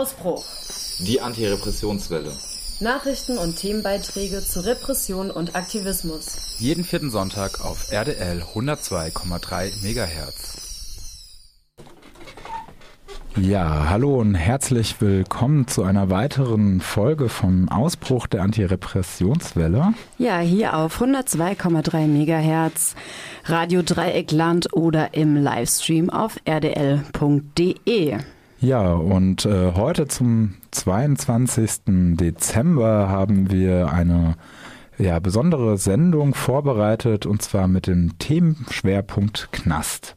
Ausbruch. Die Antirepressionswelle. Nachrichten und Themenbeiträge zu Repression und Aktivismus. Jeden vierten Sonntag auf RDL 102,3 MHz. Ja, hallo und herzlich willkommen zu einer weiteren Folge vom Ausbruch der Antirepressionswelle. Ja, hier auf 102,3 MHz, Radio Dreieckland oder im Livestream auf rdl.de. Ja, und äh, heute zum 22. Dezember haben wir eine ja, besondere Sendung vorbereitet und zwar mit dem Themenschwerpunkt Knast.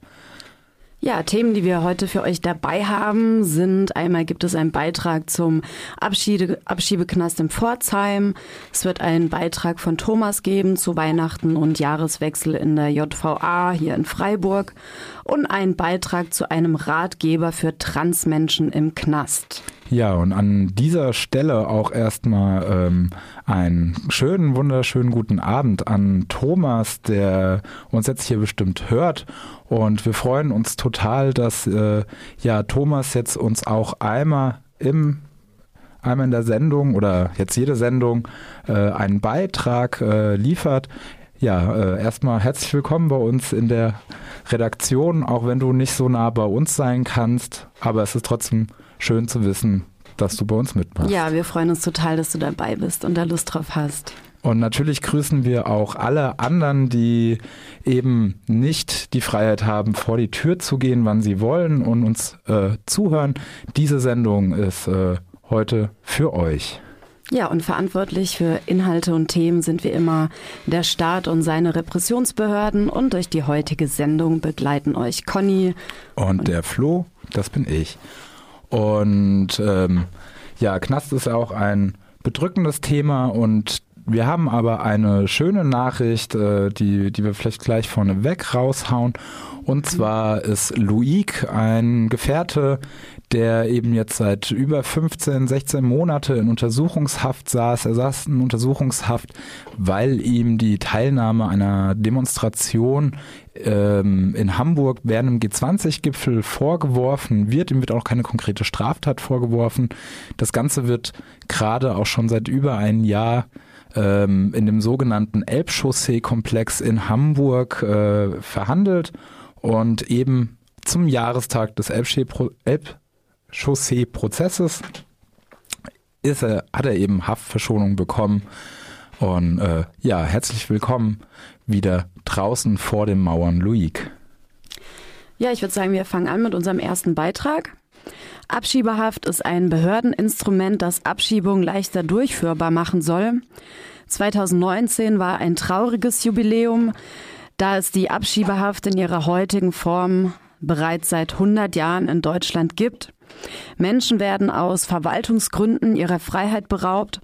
Ja, Themen, die wir heute für euch dabei haben, sind einmal gibt es einen Beitrag zum Abschiede, Abschiebeknast in Pforzheim. Es wird einen Beitrag von Thomas geben zu Weihnachten und Jahreswechsel in der JVA hier in Freiburg und einen Beitrag zu einem Ratgeber für Transmenschen im Knast. Ja, und an dieser Stelle auch erstmal ähm, einen schönen, wunderschönen guten Abend an Thomas, der uns jetzt hier bestimmt hört. Und wir freuen uns total, dass äh, ja Thomas jetzt uns auch einmal im einmal in der Sendung oder jetzt jede Sendung äh, einen Beitrag äh, liefert. Ja, äh, erstmal herzlich willkommen bei uns in der Redaktion, auch wenn du nicht so nah bei uns sein kannst, aber es ist trotzdem schön zu wissen, dass du bei uns mitmachst. Ja, wir freuen uns total, dass du dabei bist und da Lust drauf hast. Und natürlich grüßen wir auch alle anderen, die eben nicht die Freiheit haben, vor die Tür zu gehen, wann sie wollen und uns äh, zuhören. Diese Sendung ist äh, heute für euch. Ja, und verantwortlich für Inhalte und Themen sind wir immer der Staat und seine Repressionsbehörden. Und durch die heutige Sendung begleiten euch Conny und, und der Flo, das bin ich. Und ähm, ja, Knast ist auch ein bedrückendes Thema und wir haben aber eine schöne Nachricht, äh, die, die wir vielleicht gleich vorneweg raushauen. Und zwar ist Luik ein Gefährte, der eben jetzt seit über 15, 16 Monate in Untersuchungshaft saß. Er saß in Untersuchungshaft, weil ihm die Teilnahme einer Demonstration ähm, in Hamburg während dem G20-Gipfel vorgeworfen wird. Ihm wird auch keine konkrete Straftat vorgeworfen. Das Ganze wird gerade auch schon seit über einem Jahr ähm, in dem sogenannten Elbchaussee-Komplex in Hamburg äh, verhandelt und eben zum Jahrestag des Elbchaussee-Prozesses ist er, hat er eben Haftverschonung bekommen. Und äh, ja, herzlich willkommen wieder draußen vor den Mauern, Luik. Ja, ich würde sagen, wir fangen an mit unserem ersten Beitrag. Abschiebehaft ist ein Behördeninstrument, das Abschiebung leichter durchführbar machen soll. 2019 war ein trauriges Jubiläum, da es die Abschiebehaft in ihrer heutigen Form bereits seit 100 Jahren in Deutschland gibt. Menschen werden aus Verwaltungsgründen ihrer Freiheit beraubt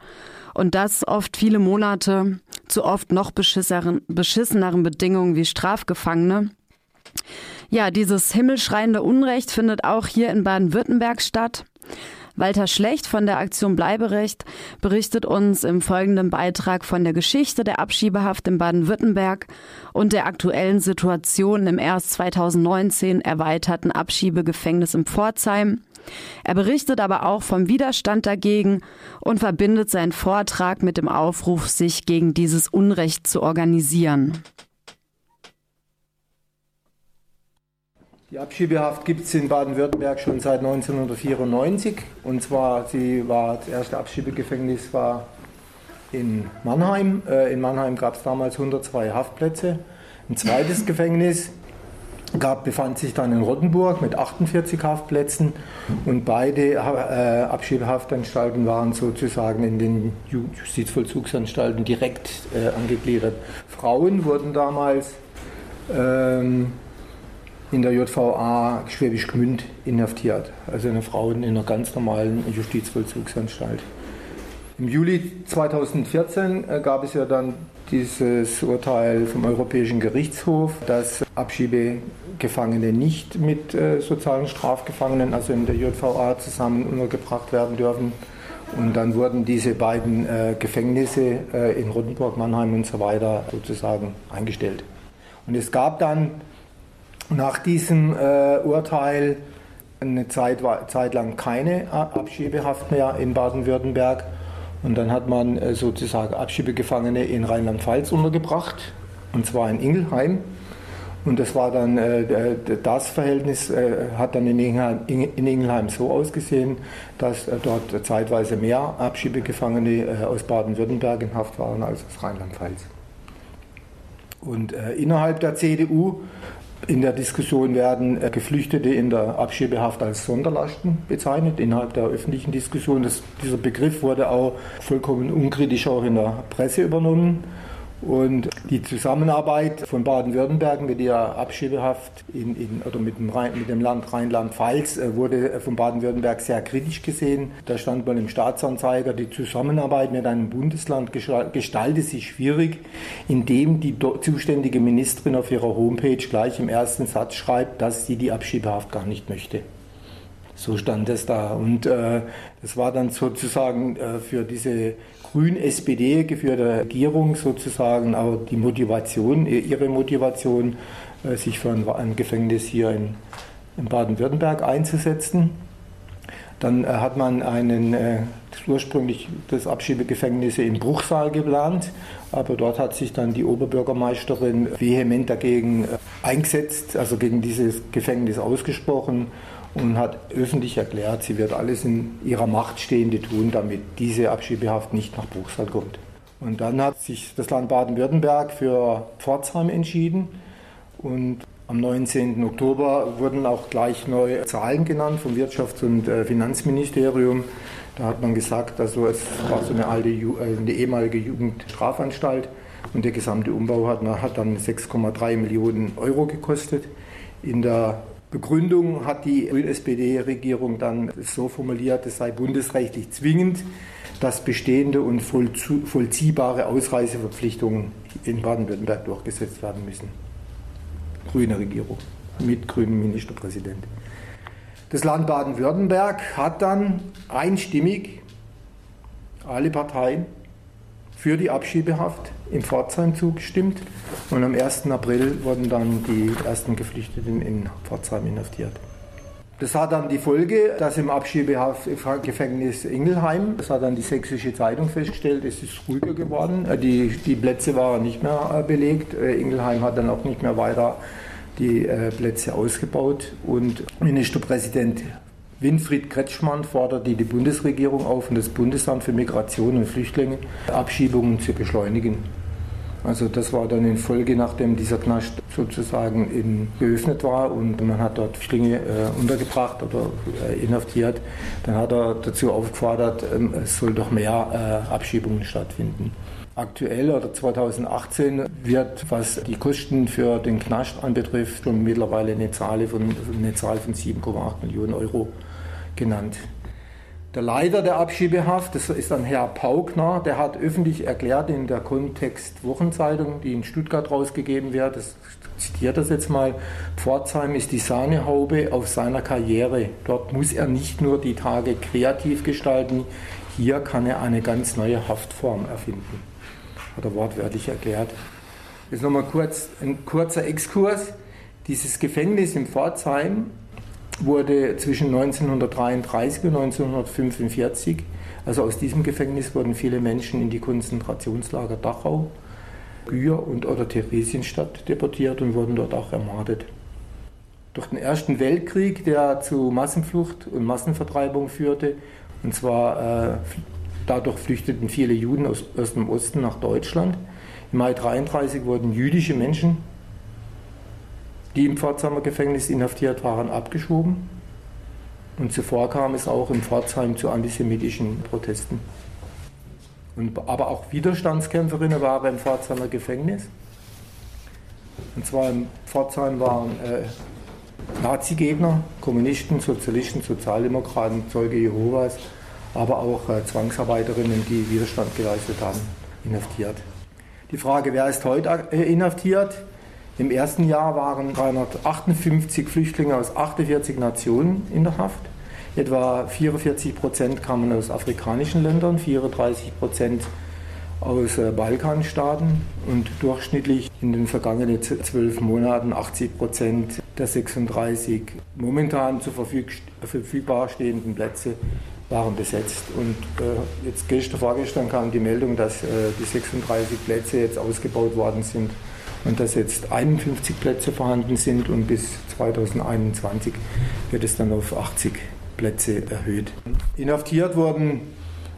und das oft viele Monate zu oft noch beschisseneren Bedingungen wie Strafgefangene. Ja, dieses himmelschreiende Unrecht findet auch hier in Baden-Württemberg statt. Walter Schlecht von der Aktion Bleiberecht berichtet uns im folgenden Beitrag von der Geschichte der Abschiebehaft in Baden-Württemberg und der aktuellen Situation im erst 2019 erweiterten Abschiebegefängnis in Pforzheim. Er berichtet aber auch vom Widerstand dagegen und verbindet seinen Vortrag mit dem Aufruf, sich gegen dieses Unrecht zu organisieren. Die Abschiebehaft gibt es in Baden-Württemberg schon seit 1994. Und zwar, sie war, das erste Abschiebegefängnis war in Mannheim. Äh, in Mannheim gab es damals 102 Haftplätze. Ein zweites Gefängnis gab, befand sich dann in Rottenburg mit 48 Haftplätzen. Und beide äh, Abschiebehaftanstalten waren sozusagen in den Justizvollzugsanstalten direkt äh, angegliedert. Frauen wurden damals ähm, in der JVA Schwäbisch Gmünd inhaftiert, also eine Frau in einer ganz normalen Justizvollzugsanstalt. Im Juli 2014 äh, gab es ja dann dieses Urteil vom Europäischen Gerichtshof, dass Abschiebegefangene nicht mit äh, sozialen Strafgefangenen, also in der JVA, zusammen untergebracht werden dürfen. Und dann wurden diese beiden äh, Gefängnisse äh, in Rotenburg, Mannheim und so weiter sozusagen eingestellt. Und es gab dann nach diesem äh, Urteil eine Zeit, Zeit lang keine Abschiebehaft mehr in Baden-Württemberg. Und dann hat man äh, sozusagen Abschiebegefangene in Rheinland-Pfalz untergebracht, und zwar in Ingelheim. Und das war dann, äh, das Verhältnis äh, hat dann in Ingelheim, in Ingelheim so ausgesehen, dass dort zeitweise mehr Abschiebegefangene aus Baden-Württemberg in Haft waren als aus Rheinland-Pfalz. Und innerhalb der CDU in der Diskussion werden Geflüchtete in der Abschiebehaft als Sonderlasten bezeichnet, innerhalb der öffentlichen Diskussion. Das, dieser Begriff wurde auch vollkommen unkritisch auch in der Presse übernommen. Und die Zusammenarbeit von Baden-Württemberg mit der Abschiebehaft in, in, oder mit dem, Rhein, mit dem Land Rheinland-Pfalz äh, wurde von Baden-Württemberg sehr kritisch gesehen. Da stand mal im Staatsanzeiger, die Zusammenarbeit mit einem Bundesland gestaltet sich schwierig, indem die zuständige Ministerin auf ihrer Homepage gleich im ersten Satz schreibt, dass sie die Abschiebehaft gar nicht möchte. So stand es da. Und äh, das war dann sozusagen äh, für diese grün-SPD geführte Regierung sozusagen auch die Motivation, ihre Motivation, äh, sich für ein, Gefängnis hier in, in Baden-Württemberg einzusetzen. Dann äh, hat man einen, äh, ursprünglich das Abschiebegefängnis in Bruchsal geplant, aber dort hat sich dann die Oberbürgermeisterin vehement dagegen eingesetzt, also gegen dieses Gefängnis ausgesprochen und hat öffentlich erklärt, sie wird alles in ihrer Macht Stehende tun, damit diese Abschiebehaft nicht nach Bruchsal kommt. Und dann hat sich das Land Baden-Württemberg für Pforzheim entschieden und am 19. Oktober wurden auch gleich neue Zahlen genannt vom Wirtschafts- und äh, Finanzministerium. Da hat man gesagt, also es war so eine alte, äh, eine ehemalige Jugendstrafanstalt und der gesamte Umbau hat, hat dann 6,3 Millionen Euro gekostet. In der Begründung hat die SPD-Regierung dann so formuliert, es sei bundesrechtlich zwingend, dass bestehende und vollziehbare Ausreiseverpflichtungen in Baden-Württemberg durchgesetzt werden müssen. Grüne Regierung mit grünem Ministerpräsident. Das Land Baden-Württemberg hat dann einstimmig alle Parteien für die Abschiebehaft in Pforzheim zugestimmt und am 1. April wurden dann die ersten Geflüchteten in Pforzheim inhaftiert. Das hat dann die Folge, dass im Abschiebegefängnis Ingelheim, das hat dann die Sächsische Zeitung festgestellt, es ist ruhiger geworden. Äh, die, die Plätze waren nicht mehr äh, belegt. Äh, Ingelheim hat dann auch nicht mehr weiter die Plätze ausgebaut. Und Ministerpräsident Winfried Kretschmann forderte die Bundesregierung auf und das Bundesamt für Migration und Flüchtlinge, Abschiebungen zu beschleunigen. Also das war dann in Folge, nachdem dieser Knast sozusagen in, geöffnet war und man hat dort Flüchtlinge äh, untergebracht oder äh, inhaftiert, dann hat er dazu aufgefordert, ähm, es soll doch mehr äh, Abschiebungen stattfinden. Aktuell oder 2018 wird, was die Kosten für den Knast anbetrifft, schon mittlerweile eine Zahl von, eine Zahl von 7,8 Millionen Euro genannt. Der Leiter der Abschiebehaft, das ist dann Herr Paukner, der hat öffentlich erklärt in der Kontext Wochenzeitung, die in Stuttgart rausgegeben wird, das zitiert das jetzt mal, Pforzheim ist die Sahnehaube auf seiner Karriere. Dort muss er nicht nur die Tage kreativ gestalten, hier kann er eine ganz neue Haftform erfinden. Hat er wortwörtlich erklärt. Jetzt nochmal kurz ein kurzer Exkurs. Dieses Gefängnis in Pforzheim wurde zwischen 1933 und 1945, also aus diesem Gefängnis wurden viele Menschen in die Konzentrationslager Dachau, Gühr und oder Theresienstadt deportiert und wurden dort auch ermordet. Durch den Ersten Weltkrieg, der zu Massenflucht und Massenvertreibung führte, und zwar äh, dadurch flüchteten viele Juden aus, aus dem Osten nach Deutschland. Im Mai 1933 wurden jüdische Menschen die im Pforzheimer Gefängnis inhaftiert waren, abgeschoben. Und zuvor kam es auch in Pforzheim zu antisemitischen Protesten. Und, aber auch Widerstandskämpferinnen waren im Pforzheimer Gefängnis. Und zwar in Pforzheim waren äh, Nazi-Gegner, Kommunisten, Sozialisten, Sozialdemokraten, Zeuge Jehovas, aber auch äh, Zwangsarbeiterinnen, die Widerstand geleistet haben, inhaftiert. Die Frage, wer ist heute äh, inhaftiert? Im ersten Jahr waren 358 Flüchtlinge aus 48 Nationen in der Haft. Etwa 44 Prozent kamen aus afrikanischen Ländern, 34 Prozent aus äh, Balkanstaaten und durchschnittlich in den vergangenen zwölf Monaten 80 Prozent der 36 momentan zur verfügbar stehenden Plätze waren besetzt. Und äh, jetzt gestern, vorgestern kam die Meldung, dass äh, die 36 Plätze jetzt ausgebaut worden sind und dass jetzt 51 Plätze vorhanden sind und bis 2021 wird es dann auf 80 Plätze erhöht. Inhaftiert wurden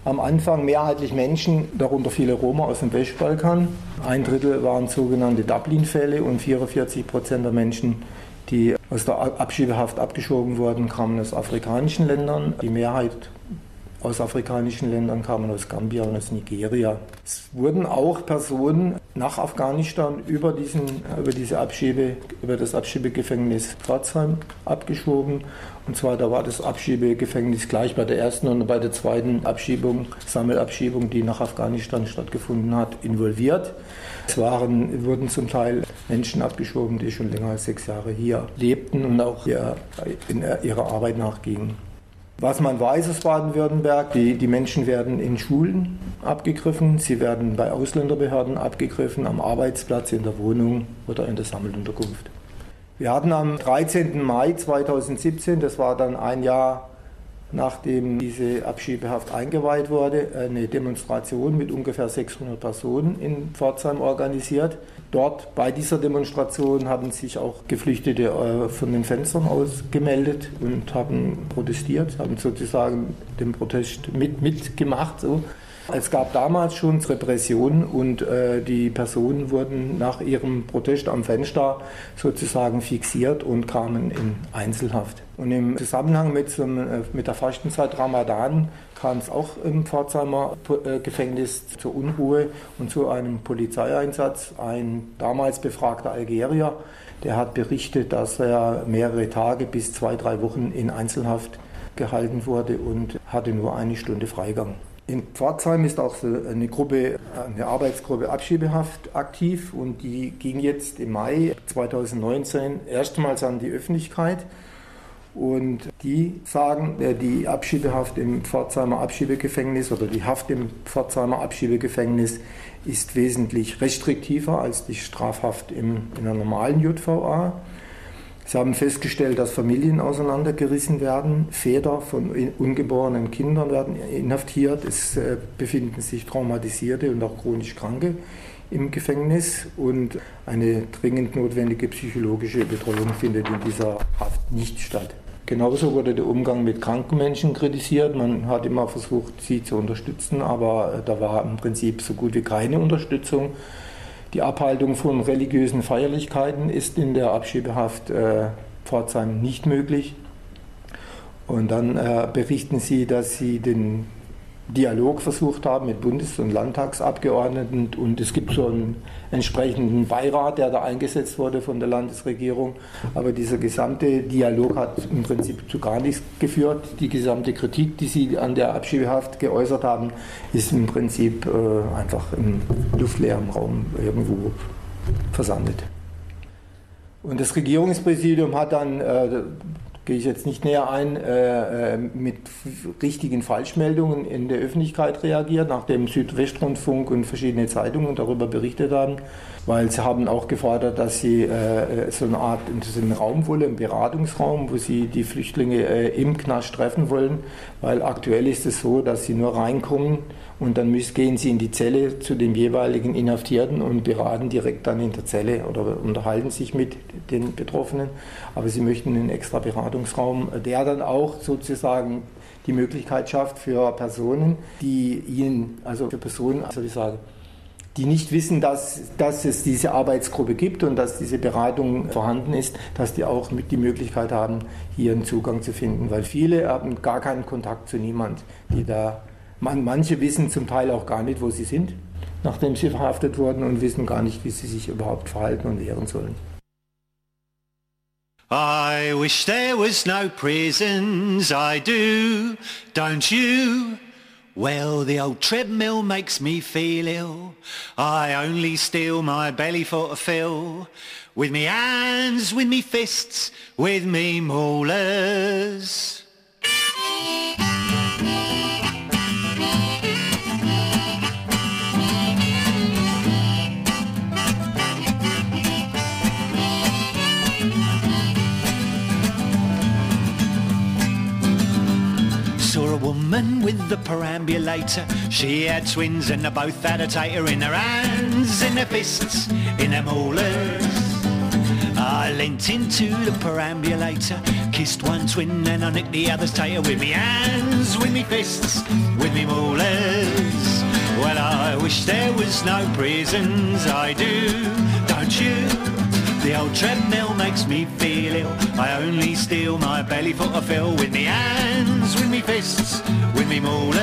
am Anfang mehrheitlich Menschen, darunter viele Roma aus dem Westbalkan. Ein Drittel waren sogenannte Dublin-Fälle und 44 Prozent der Menschen, die aus der Abschiebehaft abgeschoben wurden, kamen aus afrikanischen Ländern. Die Mehrheit aus afrikanischen Ländern kamen, aus Gambia und aus Nigeria. Es wurden auch Personen nach Afghanistan über, diesen, über, diese Abschiebe, über das Abschiebegefängnis Pforzheim abgeschoben. Und zwar da war das Abschiebegefängnis gleich bei der ersten und bei der zweiten Abschiebung, Sammelabschiebung, die nach Afghanistan stattgefunden hat, involviert. Es waren, wurden zum Teil Menschen abgeschoben, die schon länger als sechs Jahre hier lebten und auch ihrer Arbeit nachgingen. Was man weiß aus Baden-Württemberg, die, die Menschen werden in Schulen abgegriffen, sie werden bei Ausländerbehörden abgegriffen, am Arbeitsplatz, in der Wohnung oder in der Sammelunterkunft. Wir hatten am 13. Mai 2017, das war dann ein Jahr nachdem diese Abschiebehaft eingeweiht wurde, eine Demonstration mit ungefähr 600 Personen in Pforzheim organisiert. Dort bei dieser Demonstration haben sich auch Geflüchtete äh, von den Fenstern aus gemeldet und haben protestiert, haben sozusagen den Protest mit, mitgemacht. So. Es gab damals schon Repressionen und äh, die Personen wurden nach ihrem Protest am Fenster sozusagen fixiert und kamen in Einzelhaft. Und im Zusammenhang mit, äh, mit der Fastenzeit Ramadan kam es auch im Pforzheimer äh, Gefängnis zur Unruhe und zu einem Polizeieinsatz. Ein damals befragter Algerier, der hat berichtet, dass er mehrere Tage bis zwei, drei Wochen in Einzelhaft gehalten wurde und hatte nur eine Stunde Freigang. In Pforzheim ist auch eine Gruppe, eine Arbeitsgruppe Abschiebehaft aktiv und die ging jetzt im Mai 2019 erstmals an die Öffentlichkeit. Und die sagen, die Abschiebehaft im Pforzheimer Abschiebegefängnis oder die Haft im Pforzheimer Abschiebegefängnis ist wesentlich restriktiver als die Strafhaft im, in der normalen JVA. Sie haben festgestellt, dass Familien auseinandergerissen werden, Väter von ungeborenen Kindern werden inhaftiert, es äh, befinden sich traumatisierte und auch chronisch Kranke im Gefängnis und eine dringend notwendige psychologische Betreuung findet in dieser Haft nicht statt. Genauso wurde der Umgang mit kranken Menschen kritisiert. Man hat immer versucht, sie zu unterstützen, aber äh, da war im Prinzip so gut wie keine Unterstützung. Die Abhaltung von religiösen Feierlichkeiten ist in der Abschiebehaft äh, Pforzheim nicht möglich. Und dann äh, berichten sie, dass sie den Dialog versucht haben mit Bundes- und Landtagsabgeordneten und es gibt so einen entsprechenden Beirat, der da eingesetzt wurde von der Landesregierung. Aber dieser gesamte Dialog hat im Prinzip zu gar nichts geführt. Die gesamte Kritik, die sie an der Abschiebehaft geäußert haben, ist im Prinzip äh, einfach im luftleeren Raum irgendwo versandet. Und das Regierungspräsidium hat dann äh, gehe ich jetzt nicht näher ein, äh, äh, mit richtigen Falschmeldungen in der Öffentlichkeit reagiert, nachdem Südwestrundfunk und verschiedene Zeitungen darüber berichtet haben, weil sie haben auch gefordert, dass sie äh, so eine Art so einen Raum wollen, einen Beratungsraum, wo sie die Flüchtlinge äh, im Knast treffen wollen, weil aktuell ist es so, dass sie nur reinkommen und dann müssen, gehen sie in die Zelle zu dem jeweiligen Inhaftierten und beraten direkt dann in der Zelle oder unterhalten sich mit den Betroffenen. Aber sie möchten einen extra Beratungsraum, der dann auch sozusagen die Möglichkeit schafft für Personen, die ihnen, also für Personen, also ich sage, die nicht wissen, dass, dass es diese Arbeitsgruppe gibt und dass diese Beratung vorhanden ist, dass die auch mit die Möglichkeit haben, hier einen Zugang zu finden, weil viele haben gar keinen Kontakt zu niemand, die da man, manche wissen zum Teil auch gar nicht, wo sie sind, nachdem sie verhaftet wurden und wissen gar nicht, wie sie sich überhaupt verhalten und wehren sollen. I wish there was no prisons, I do, don't you? Well, the old treadmill makes me feel ill. I only steal my belly for to fill. With me hands, with me fists, with me maulers. With the perambulator. She had twins and they both had a tater in their hands, in their fists, in their molars. I leant into the perambulator, kissed one twin and I nicked the other's tater with me hands, with me fists, with me molars. Well, I wish there was no prisons, I do, don't you? The old treadmill makes me feel ill. I only steal my belly for a fill with me hands, with me fists, with me molars.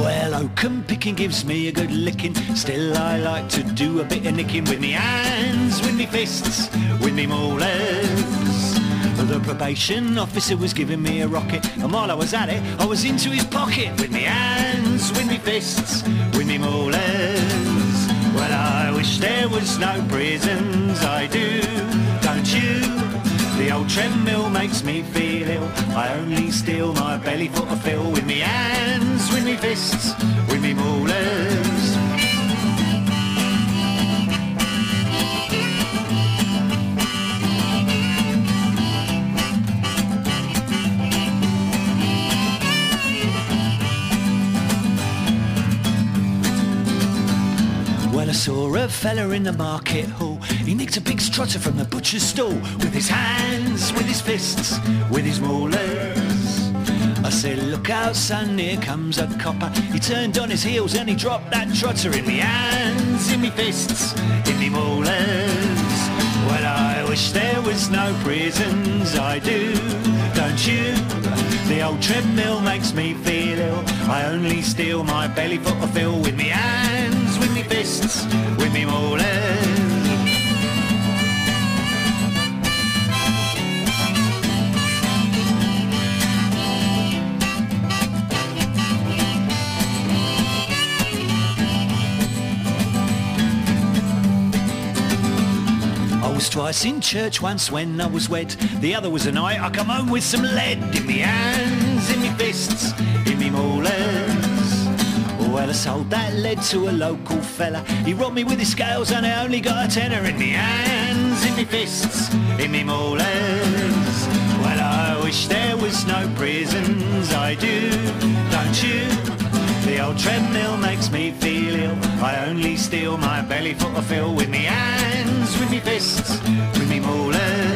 Well, oakum picking gives me a good licking. Still, I like to do a bit of nicking with me hands, with me fists, with me molars. Probation officer was giving me a rocket, and while I was at it, I was into his pocket with me hands, with me fists, with me molars. Well, I wish there was no prisons, I do, don't you? The old treadmill makes me feel ill. I only steal my belly for a fill with me hands, with me fists, with me molars. A fella in the market hall. He nicked a big strutter from the butcher's stall with his hands, with his fists, with his molars. I said, look out, son, here comes a copper. He turned on his heels and he dropped that trotter in me hands, in me fists, in me molars. Well, I wish there was no prisons, I do, don't you? The old treadmill makes me feel ill. I only steal my belly for a fill with me hands, fists, with me was twice in church once when I was wet. The other was a night I come home with some lead in me hands, in me fists, in me molars. Well, I sold that lead to a local fella. He robbed me with his scales and I only got a tenner in me hands, in me fists, in me molars. Well, I wish there was no prisons, I do, don't you? The old treadmill makes me feel ill. I only steal my belly for a fill with me hands, with me fists, with me molars.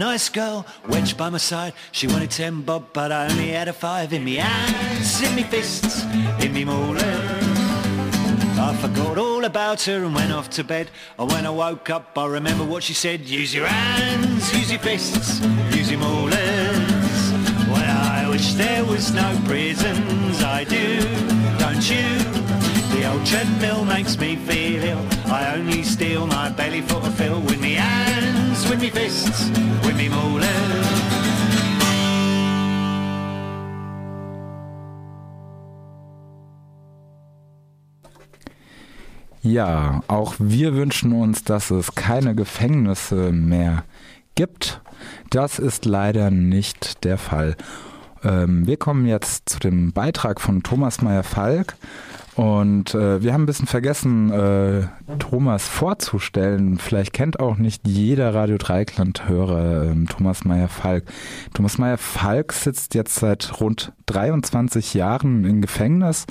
Nice girl wedged by my side. She wanted ten bob, but I only had a five in me hands, in me fists, in me molars. I forgot all about her and went off to bed. And when I woke up, I remember what she said. Use your hands, use your fists, use your molars. Well, I wish there was no prisons, I do, don't you? The old treadmill makes me feel ill. I only steal my belly for a fill with me hands, me fists, with me molars. Ja, auch wir wünschen uns, dass es keine Gefängnisse mehr gibt. Das ist leider nicht der Fall. Ähm, wir kommen jetzt zu dem Beitrag von Thomas Meyer-Falk. Und äh, wir haben ein bisschen vergessen, äh, Thomas vorzustellen. Vielleicht kennt auch nicht jeder Radio Dreikland-Hörer äh, Thomas Meyer-Falk. Thomas Meyer-Falk sitzt jetzt seit rund 23 Jahren im Gefängnis.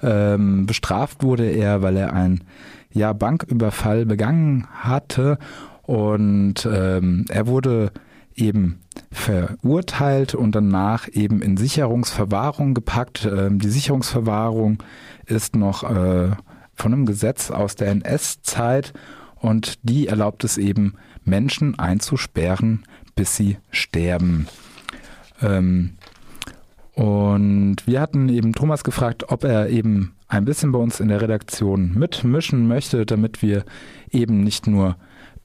Ähm, bestraft wurde er, weil er einen ja, Banküberfall begangen hatte. Und ähm, er wurde eben verurteilt und danach eben in Sicherungsverwahrung gepackt. Ähm, die Sicherungsverwahrung ist noch äh, von einem Gesetz aus der NS-Zeit und die erlaubt es eben, Menschen einzusperren, bis sie sterben. Ähm, und wir hatten eben Thomas gefragt, ob er eben ein bisschen bei uns in der Redaktion mitmischen möchte, damit wir eben nicht nur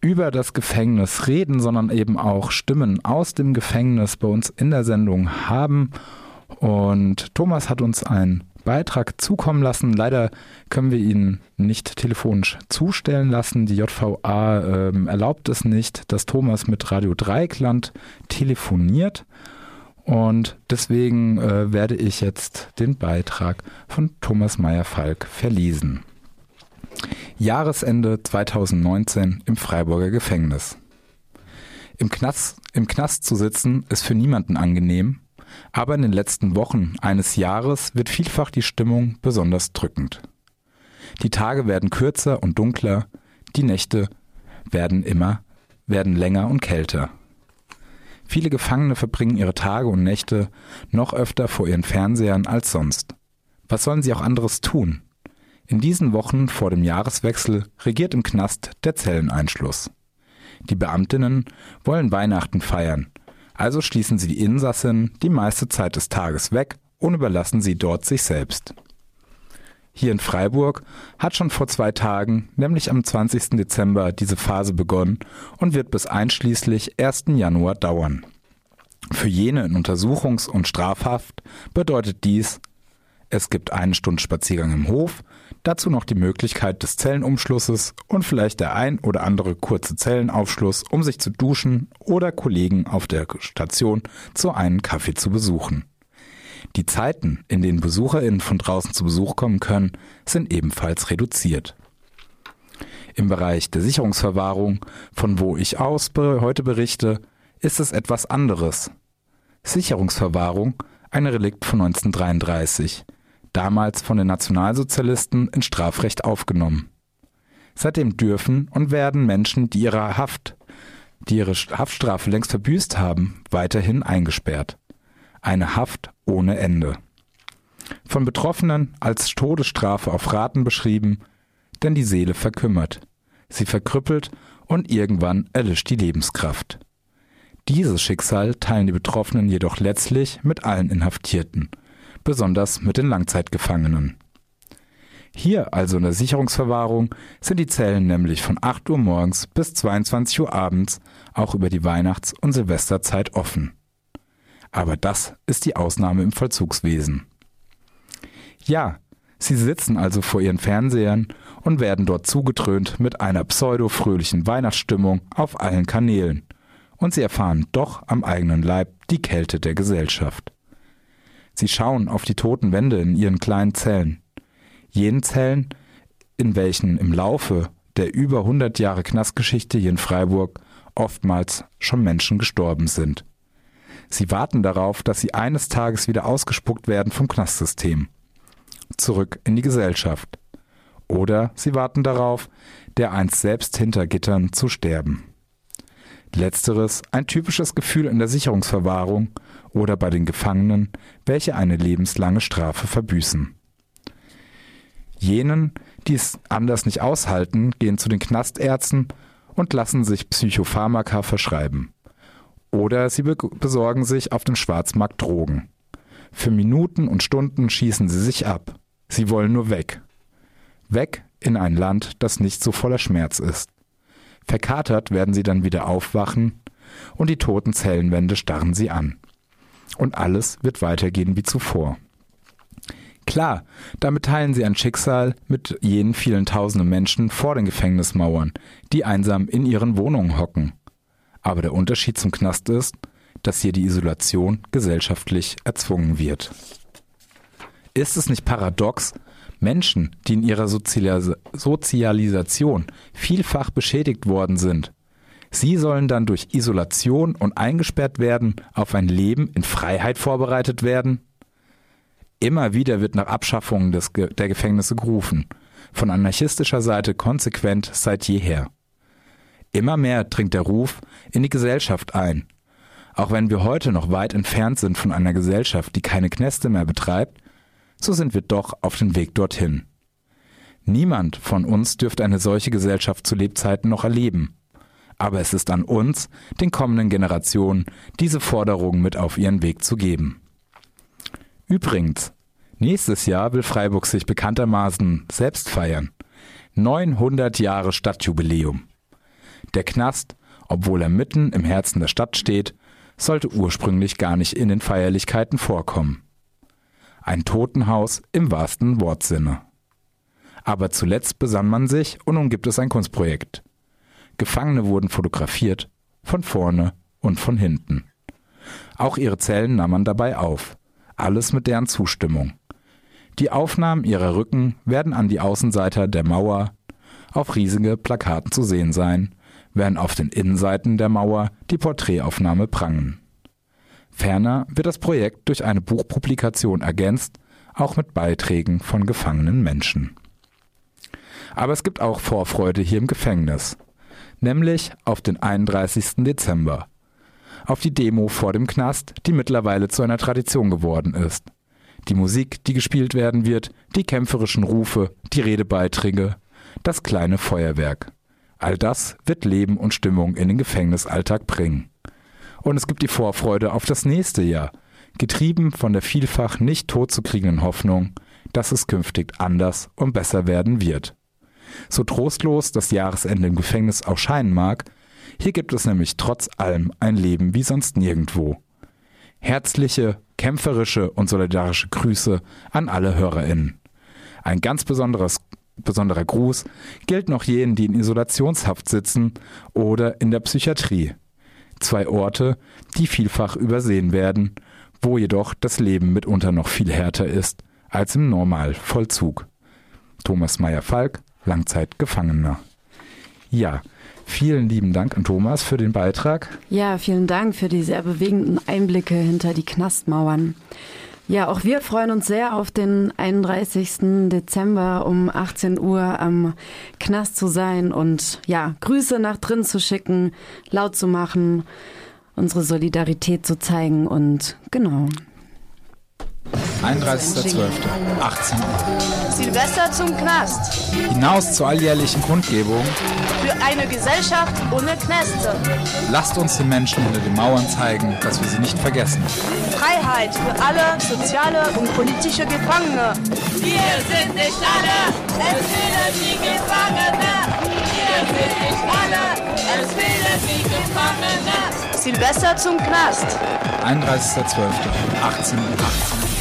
über das Gefängnis reden, sondern eben auch Stimmen aus dem Gefängnis bei uns in der Sendung haben. Und Thomas hat uns einen Beitrag zukommen lassen. Leider können wir ihn nicht telefonisch zustellen lassen. Die JVA äh, erlaubt es nicht, dass Thomas mit Radio Dreikland telefoniert. Und deswegen äh, werde ich jetzt den Beitrag von Thomas Meyer-Falk verlesen. Jahresende 2019 im Freiburger Gefängnis. Im Knast, Im Knast zu sitzen ist für niemanden angenehm, aber in den letzten Wochen eines Jahres wird vielfach die Stimmung besonders drückend. Die Tage werden kürzer und dunkler, die Nächte werden immer, werden länger und kälter. Viele Gefangene verbringen ihre Tage und Nächte noch öfter vor ihren Fernsehern als sonst. Was sollen sie auch anderes tun? In diesen Wochen vor dem Jahreswechsel regiert im Knast der Zelleneinschluss. Die Beamtinnen wollen Weihnachten feiern, also schließen sie die Insassen die meiste Zeit des Tages weg und überlassen sie dort sich selbst. Hier in Freiburg hat schon vor zwei Tagen, nämlich am 20. Dezember, diese Phase begonnen und wird bis einschließlich 1. Januar dauern. Für jene in Untersuchungs- und Strafhaft bedeutet dies, es gibt einen Stunde Spaziergang im Hof, dazu noch die Möglichkeit des Zellenumschlusses und vielleicht der ein oder andere kurze Zellenaufschluss, um sich zu duschen oder Kollegen auf der Station zu einem Kaffee zu besuchen. Die Zeiten, in denen BesucherInnen von draußen zu Besuch kommen können, sind ebenfalls reduziert. Im Bereich der Sicherungsverwahrung, von wo ich aus heute berichte, ist es etwas anderes. Sicherungsverwahrung, ein Relikt von 1933, damals von den Nationalsozialisten in Strafrecht aufgenommen. Seitdem dürfen und werden Menschen, die ihre Haft, die ihre Haftstrafe längst verbüßt haben, weiterhin eingesperrt. Eine Haft ohne Ende. Von Betroffenen als Todesstrafe auf Raten beschrieben, denn die Seele verkümmert, sie verkrüppelt und irgendwann erlischt die Lebenskraft. Dieses Schicksal teilen die Betroffenen jedoch letztlich mit allen Inhaftierten – besonders mit den Langzeitgefangenen. Hier, also in der Sicherungsverwahrung, sind die Zellen nämlich von 8 Uhr morgens bis 22 Uhr abends auch über die Weihnachts- und Silvesterzeit offen. Aber das ist die Ausnahme im Vollzugswesen. Ja, sie sitzen also vor ihren Fernsehern und werden dort zugetrönt mit einer pseudo-fröhlichen Weihnachtsstimmung auf allen Kanälen. Und sie erfahren doch am eigenen Leib die Kälte der Gesellschaft. Sie schauen auf die toten Wände in ihren kleinen Zellen. Jenen Zellen, in welchen im Laufe der über 100 Jahre Knastgeschichte hier in Freiburg oftmals schon Menschen gestorben sind. Sie warten darauf, dass sie eines Tages wieder ausgespuckt werden vom Knastsystem. Zurück in die Gesellschaft. Oder sie warten darauf, dereinst selbst hinter Gittern zu sterben. Letzteres ein typisches Gefühl in der Sicherungsverwahrung oder bei den Gefangenen, welche eine lebenslange Strafe verbüßen. Jenen, die es anders nicht aushalten, gehen zu den Knastärzten und lassen sich Psychopharmaka verschreiben. Oder sie besorgen sich auf dem Schwarzmarkt Drogen. Für Minuten und Stunden schießen sie sich ab. Sie wollen nur weg. Weg in ein Land, das nicht so voller Schmerz ist. Verkatert werden sie dann wieder aufwachen und die toten Zellenwände starren sie an und alles wird weitergehen wie zuvor. Klar, damit teilen sie ein Schicksal mit jenen vielen tausenden Menschen vor den Gefängnismauern, die einsam in ihren Wohnungen hocken. Aber der Unterschied zum Knast ist, dass hier die Isolation gesellschaftlich erzwungen wird. Ist es nicht paradox, Menschen, die in ihrer Sozialis Sozialisation vielfach beschädigt worden sind, Sie sollen dann durch Isolation und eingesperrt werden auf ein Leben in Freiheit vorbereitet werden? Immer wieder wird nach Abschaffung des, der Gefängnisse gerufen, von anarchistischer Seite konsequent seit jeher. Immer mehr dringt der Ruf in die Gesellschaft ein. Auch wenn wir heute noch weit entfernt sind von einer Gesellschaft, die keine Knäste mehr betreibt, so sind wir doch auf dem Weg dorthin. Niemand von uns dürfte eine solche Gesellschaft zu Lebzeiten noch erleben. Aber es ist an uns, den kommenden Generationen, diese Forderungen mit auf ihren Weg zu geben. Übrigens, nächstes Jahr will Freiburg sich bekanntermaßen selbst feiern. 900 Jahre Stadtjubiläum. Der Knast, obwohl er mitten im Herzen der Stadt steht, sollte ursprünglich gar nicht in den Feierlichkeiten vorkommen. Ein Totenhaus im wahrsten Wortsinne. Aber zuletzt besann man sich und nun gibt es ein Kunstprojekt. Gefangene wurden fotografiert, von vorne und von hinten. Auch ihre Zellen nahm man dabei auf, alles mit deren Zustimmung. Die Aufnahmen ihrer Rücken werden an die Außenseiter der Mauer auf riesige Plakaten zu sehen sein, während auf den Innenseiten der Mauer die Porträtaufnahme prangen. Ferner wird das Projekt durch eine Buchpublikation ergänzt, auch mit Beiträgen von gefangenen Menschen. Aber es gibt auch Vorfreude hier im Gefängnis, nämlich auf den 31. Dezember, auf die Demo vor dem Knast, die mittlerweile zu einer Tradition geworden ist. Die Musik, die gespielt werden wird, die kämpferischen Rufe, die Redebeiträge, das kleine Feuerwerk. All das wird Leben und Stimmung in den Gefängnisalltag bringen. Und es gibt die Vorfreude auf das nächste Jahr, getrieben von der vielfach nicht totzukriegenden Hoffnung, dass es künftig anders und besser werden wird. So trostlos das Jahresende im Gefängnis auch scheinen mag, hier gibt es nämlich trotz allem ein Leben wie sonst nirgendwo. Herzliche, kämpferische und solidarische Grüße an alle HörerInnen. Ein ganz besonderes besonderer Gruß gilt noch jenen, die in Isolationshaft sitzen oder in der Psychiatrie. Zwei Orte, die vielfach übersehen werden, wo jedoch das Leben mitunter noch viel härter ist als im Normalvollzug. Thomas Meyer-Falk, Langzeitgefangener. Ja, vielen lieben Dank an Thomas für den Beitrag. Ja, vielen Dank für die sehr bewegenden Einblicke hinter die Knastmauern. Ja, auch wir freuen uns sehr auf den 31. Dezember um 18 Uhr am Knast zu sein und ja, Grüße nach drin zu schicken, laut zu machen, unsere Solidarität zu zeigen und genau. 31.12. 18 Uhr. Silvester zum Knast. Hinaus zur alljährlichen Kundgebung. Für eine Gesellschaft ohne Knäste. Lasst uns den Menschen hinter den Mauern zeigen, dass wir sie nicht vergessen. Freiheit für alle soziale und politische Gefangene. Wir sind nicht alle, es fehlen die Gefangene. Wir sind nicht alle, es fehlen die Gefangene. Silvester zum Knast. 31.12. 18 Uhr. 18.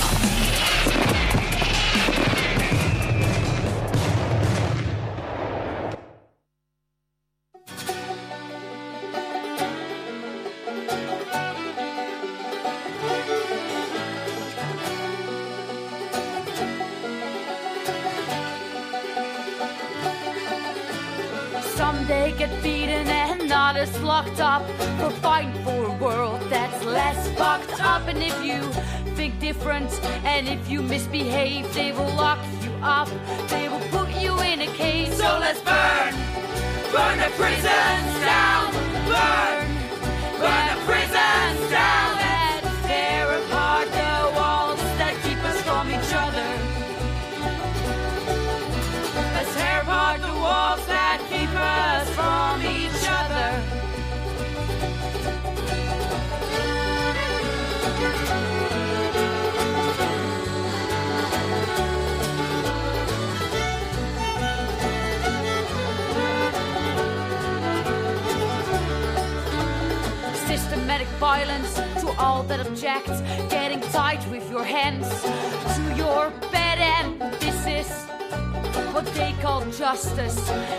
Some they get beaten and others locked up for fighting for a world that's less fucked up. And if you think different and if you misbehave, they will lock you up. They will put you in a cage. So let's burn, burn the prisons down, burn, burn the prisons all that object. Getting tight with your hands to your bed, and this is what they call justice.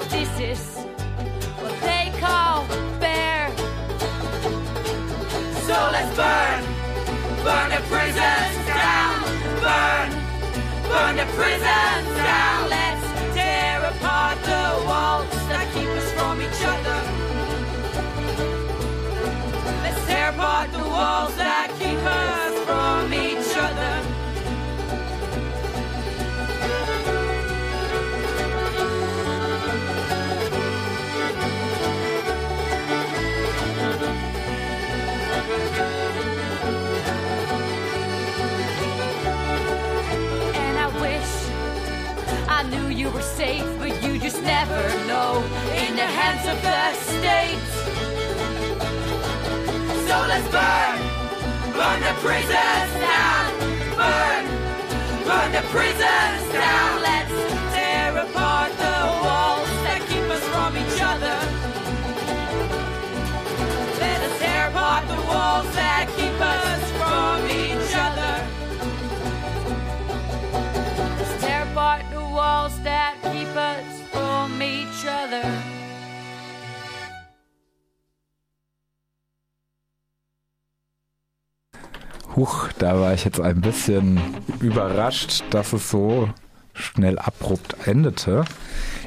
This is what they call fair. So let's burn, burn the prisons down, burn, burn the prisons down. Let's tear apart the walls that keep us from each other. Tear apart the walls that keep us from each other. And I wish I knew you were safe, but you just never know. In the hands of the state. Let's burn, burn the prisons down, burn, burn the prisons Huch, da war ich jetzt ein bisschen überrascht, dass es so schnell abrupt endete.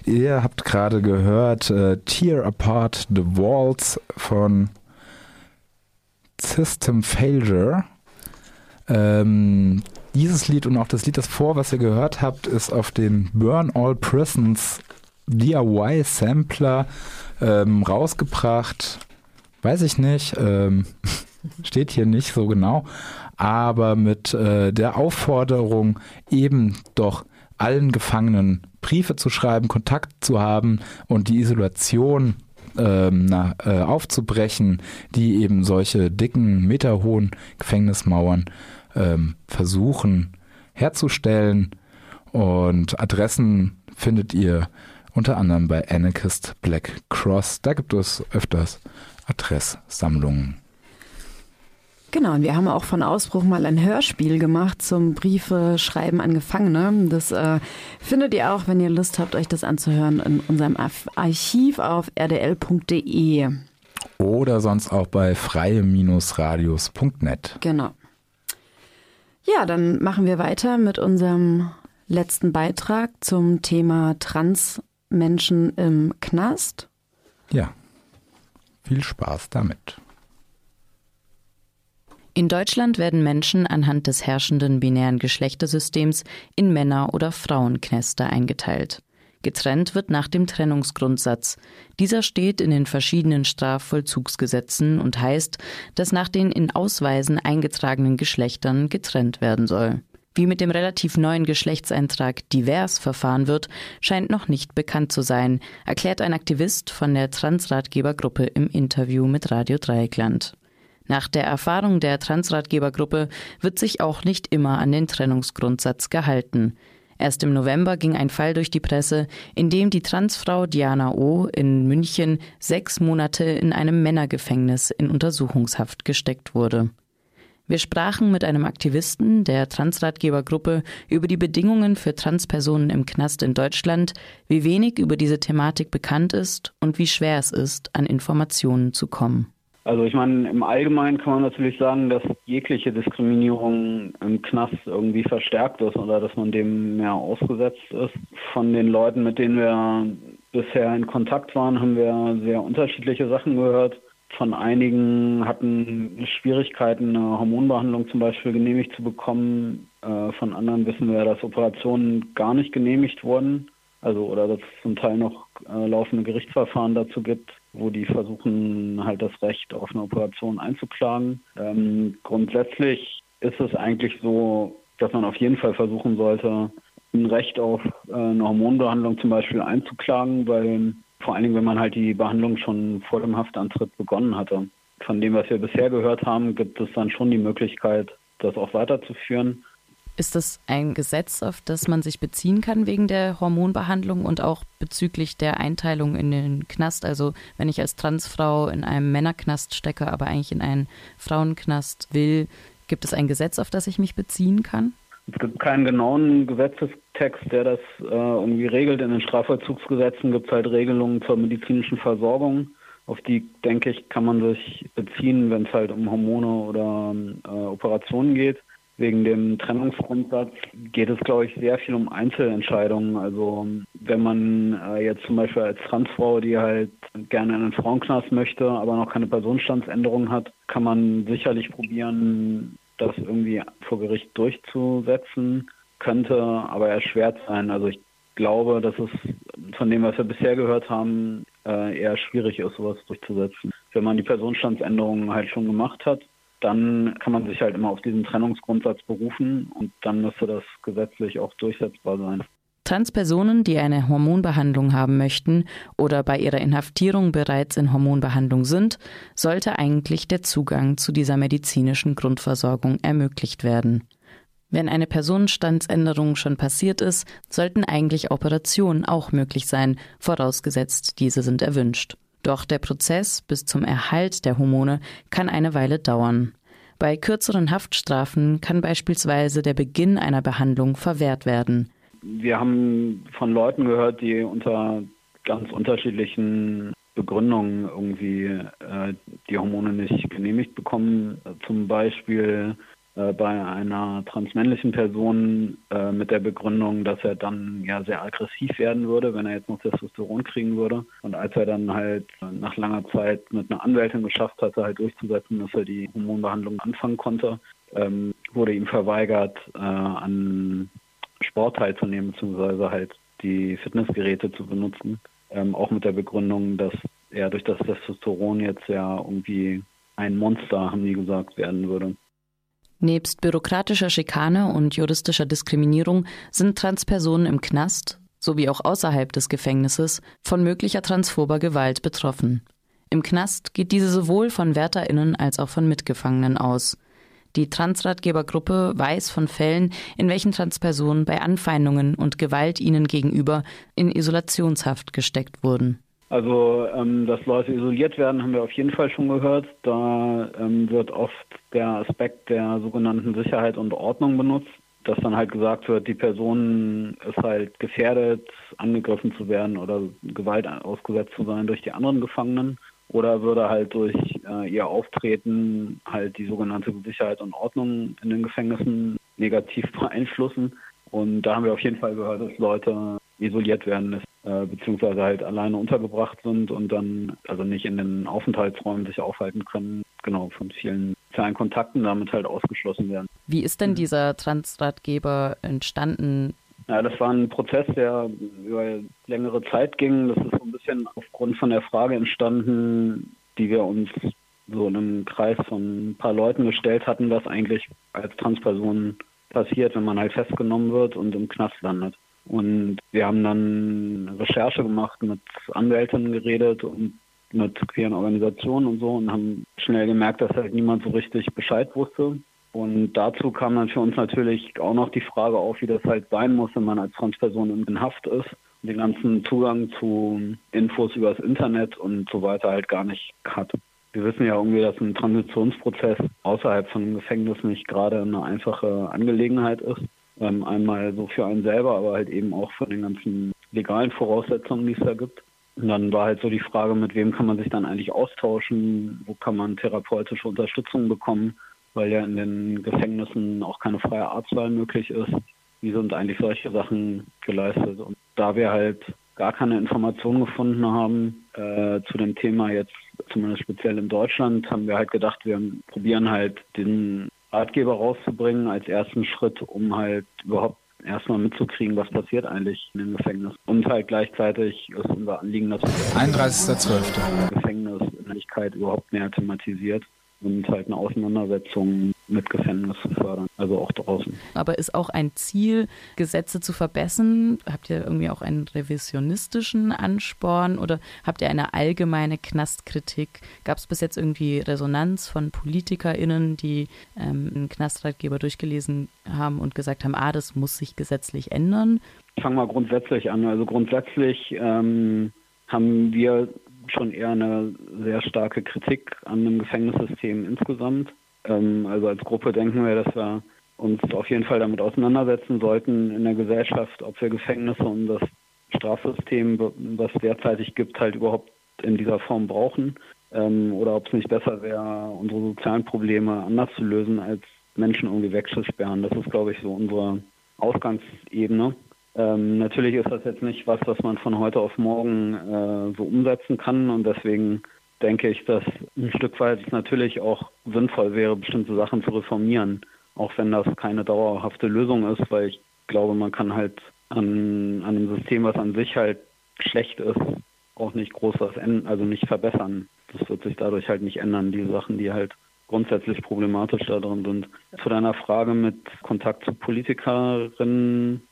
Ihr habt gerade gehört äh, Tear Apart the Walls von System Failure. Ähm, dieses Lied und auch das Lied, das vor, was ihr gehört habt, ist auf dem Burn All Prisons DIY Sampler ähm, rausgebracht. Weiß ich nicht, ähm, steht hier nicht so genau, aber mit äh, der Aufforderung, eben doch allen Gefangenen Briefe zu schreiben, Kontakt zu haben und die Isolation ähm, na, äh, aufzubrechen, die eben solche dicken, meterhohen Gefängnismauern ähm, versuchen herzustellen. Und Adressen findet ihr unter anderem bei Anarchist Black Cross. Da gibt es öfters Adresssammlungen. Genau, und wir haben auch von Ausbruch mal ein Hörspiel gemacht zum Briefe schreiben an Gefangene. Das äh, findet ihr auch, wenn ihr Lust habt, euch das anzuhören, in unserem Archiv auf rdl.de. Oder sonst auch bei freie-radios.net. Genau. Ja, dann machen wir weiter mit unserem letzten Beitrag zum Thema Transmenschen im Knast. Ja, viel Spaß damit. In Deutschland werden Menschen anhand des herrschenden binären Geschlechtersystems in Männer- oder Frauenknäste eingeteilt. Getrennt wird nach dem Trennungsgrundsatz. Dieser steht in den verschiedenen Strafvollzugsgesetzen und heißt, dass nach den in Ausweisen eingetragenen Geschlechtern getrennt werden soll. Wie mit dem relativ neuen Geschlechtseintrag divers verfahren wird, scheint noch nicht bekannt zu sein, erklärt ein Aktivist von der Transratgebergruppe im Interview mit Radio Dreieckland. Nach der Erfahrung der Transratgebergruppe wird sich auch nicht immer an den Trennungsgrundsatz gehalten. Erst im November ging ein Fall durch die Presse, in dem die Transfrau Diana O. in München sechs Monate in einem Männergefängnis in Untersuchungshaft gesteckt wurde. Wir sprachen mit einem Aktivisten der Transratgebergruppe über die Bedingungen für Transpersonen im Knast in Deutschland, wie wenig über diese Thematik bekannt ist und wie schwer es ist, an Informationen zu kommen. Also ich meine, im Allgemeinen kann man natürlich sagen, dass jegliche Diskriminierung im Knast irgendwie verstärkt ist oder dass man dem mehr ausgesetzt ist. Von den Leuten, mit denen wir bisher in Kontakt waren, haben wir sehr unterschiedliche Sachen gehört. Von einigen hatten Schwierigkeiten, eine Hormonbehandlung zum Beispiel genehmigt zu bekommen. Äh, von anderen wissen wir, dass Operationen gar nicht genehmigt wurden. Also oder dass es zum Teil noch äh, laufende Gerichtsverfahren dazu gibt wo die versuchen, halt das Recht auf eine Operation einzuklagen. Ähm, grundsätzlich ist es eigentlich so, dass man auf jeden Fall versuchen sollte, ein Recht auf äh, eine Hormonbehandlung zum Beispiel einzuklagen, weil vor allen Dingen, wenn man halt die Behandlung schon vor dem Haftantritt begonnen hatte. Von dem, was wir bisher gehört haben, gibt es dann schon die Möglichkeit, das auch weiterzuführen. Ist das ein Gesetz, auf das man sich beziehen kann wegen der Hormonbehandlung und auch bezüglich der Einteilung in den Knast? Also wenn ich als Transfrau in einem Männerknast stecke, aber eigentlich in einen Frauenknast will, gibt es ein Gesetz, auf das ich mich beziehen kann? Es gibt keinen genauen Gesetzestext, der das äh, irgendwie regelt. In den Strafvollzugsgesetzen gibt es halt Regelungen zur medizinischen Versorgung. Auf die, denke ich, kann man sich beziehen, wenn es halt um Hormone oder äh, Operationen geht wegen dem Trennungsgrundsatz geht es, glaube ich, sehr viel um Einzelentscheidungen. Also wenn man äh, jetzt zum Beispiel als Transfrau, die halt gerne in einen Frauenknast möchte, aber noch keine Personenstandsänderung hat, kann man sicherlich probieren, das irgendwie vor Gericht durchzusetzen. Könnte aber erschwert sein. Also ich glaube, dass es von dem, was wir bisher gehört haben, äh, eher schwierig ist, sowas durchzusetzen. Wenn man die Personenstandsänderungen halt schon gemacht hat, dann kann man sich halt immer auf diesen Trennungsgrundsatz berufen und dann müsste das gesetzlich auch durchsetzbar sein. Transpersonen, die eine Hormonbehandlung haben möchten oder bei ihrer Inhaftierung bereits in Hormonbehandlung sind, sollte eigentlich der Zugang zu dieser medizinischen Grundversorgung ermöglicht werden. Wenn eine Personenstandsänderung schon passiert ist, sollten eigentlich Operationen auch möglich sein, vorausgesetzt diese sind erwünscht. Doch der Prozess bis zum Erhalt der Hormone kann eine Weile dauern. Bei kürzeren Haftstrafen kann beispielsweise der Beginn einer Behandlung verwehrt werden. Wir haben von Leuten gehört, die unter ganz unterschiedlichen Begründungen irgendwie äh, die Hormone nicht genehmigt bekommen. Zum Beispiel bei einer transmännlichen Person äh, mit der Begründung, dass er dann ja sehr aggressiv werden würde, wenn er jetzt noch Testosteron kriegen würde. Und als er dann halt nach langer Zeit mit einer Anwältin geschafft hatte, halt durchzusetzen, dass er die Hormonbehandlung anfangen konnte, ähm, wurde ihm verweigert, äh, an Sport teilzunehmen, beziehungsweise halt die Fitnessgeräte zu benutzen. Ähm, auch mit der Begründung, dass er durch das Testosteron jetzt ja irgendwie ein Monster, haben die gesagt, werden würde. Nebst bürokratischer Schikane und juristischer Diskriminierung sind Transpersonen im Knast sowie auch außerhalb des Gefängnisses von möglicher transphober Gewalt betroffen. Im Knast geht diese sowohl von WärterInnen als auch von Mitgefangenen aus. Die Transratgebergruppe weiß von Fällen, in welchen Transpersonen bei Anfeindungen und Gewalt ihnen gegenüber in Isolationshaft gesteckt wurden. Also, ähm, dass Leute isoliert werden, haben wir auf jeden Fall schon gehört. Da ähm, wird oft der Aspekt der sogenannten Sicherheit und Ordnung benutzt, dass dann halt gesagt wird, die Person ist halt gefährdet, angegriffen zu werden oder Gewalt ausgesetzt zu sein durch die anderen Gefangenen oder würde halt durch äh, ihr Auftreten halt die sogenannte Sicherheit und Ordnung in den Gefängnissen negativ beeinflussen. Und da haben wir auf jeden Fall gehört, dass Leute isoliert werden, äh, beziehungsweise halt alleine untergebracht sind und dann also nicht in den Aufenthaltsräumen sich aufhalten können, genau, von vielen sozialen Kontakten damit halt ausgeschlossen werden. Wie ist denn dieser Transratgeber entstanden? Ja, das war ein Prozess, der über längere Zeit ging. Das ist so ein bisschen aufgrund von der Frage entstanden, die wir uns so in einem Kreis von ein paar Leuten gestellt hatten, was eigentlich als Transperson passiert, wenn man halt festgenommen wird und im Knast landet. Und wir haben dann Recherche gemacht, mit Anwälten geredet und mit queeren Organisationen und so und haben schnell gemerkt, dass halt niemand so richtig Bescheid wusste. Und dazu kam dann für uns natürlich auch noch die Frage auf, wie das halt sein muss, wenn man als Transperson in Haft ist und den ganzen Zugang zu Infos übers Internet und so weiter halt gar nicht hat. Wir wissen ja irgendwie, dass ein Transitionsprozess außerhalb von einem Gefängnis nicht gerade eine einfache Angelegenheit ist. Ähm, einmal so für einen selber, aber halt eben auch von den ganzen legalen Voraussetzungen, die es da gibt. Und dann war halt so die Frage, mit wem kann man sich dann eigentlich austauschen, wo kann man therapeutische Unterstützung bekommen, weil ja in den Gefängnissen auch keine freie Arztwahl möglich ist. Wie sind eigentlich solche Sachen geleistet? Und da wir halt gar keine Informationen gefunden haben äh, zu dem Thema jetzt, zumindest speziell in Deutschland, haben wir halt gedacht, wir probieren halt den Ratgeber rauszubringen als ersten Schritt, um halt überhaupt erstmal mitzukriegen, was passiert eigentlich in dem Gefängnis. Und halt gleichzeitig ist unser Anliegen, dass 31.12. Gefängnis in überhaupt mehr thematisiert und halt eine Auseinandersetzung mit Gefängnis zu fördern, also auch draußen. Aber ist auch ein Ziel, Gesetze zu verbessern? Habt ihr irgendwie auch einen revisionistischen Ansporn oder habt ihr eine allgemeine Knastkritik? Gab es bis jetzt irgendwie Resonanz von PolitikerInnen, die ähm, einen Knastratgeber durchgelesen haben und gesagt haben, ah, das muss sich gesetzlich ändern? Ich fange mal grundsätzlich an. Also grundsätzlich ähm, haben wir schon eher eine sehr starke Kritik an dem Gefängnissystem insgesamt. Ähm, also als Gruppe denken wir, dass wir uns auf jeden Fall damit auseinandersetzen sollten in der Gesellschaft, ob wir Gefängnisse und das Strafsystem, was derzeitig gibt, halt überhaupt in dieser Form brauchen ähm, oder ob es nicht besser wäre, unsere sozialen Probleme anders zu lösen, als Menschen irgendwie wegzusperren. Das ist, glaube ich, so unsere Ausgangsebene. Ähm, natürlich ist das jetzt nicht was, was man von heute auf morgen äh, so umsetzen kann und deswegen denke ich, dass ein Stück weit natürlich auch sinnvoll wäre, bestimmte Sachen zu reformieren, auch wenn das keine dauerhafte Lösung ist, weil ich glaube, man kann halt an, an einem System, was an sich halt schlecht ist, auch nicht groß was ändern, also nicht verbessern. Das wird sich dadurch halt nicht ändern, die Sachen, die halt grundsätzlich problematisch da drin sind. Zu deiner Frage mit Kontakt zu Politikerinnen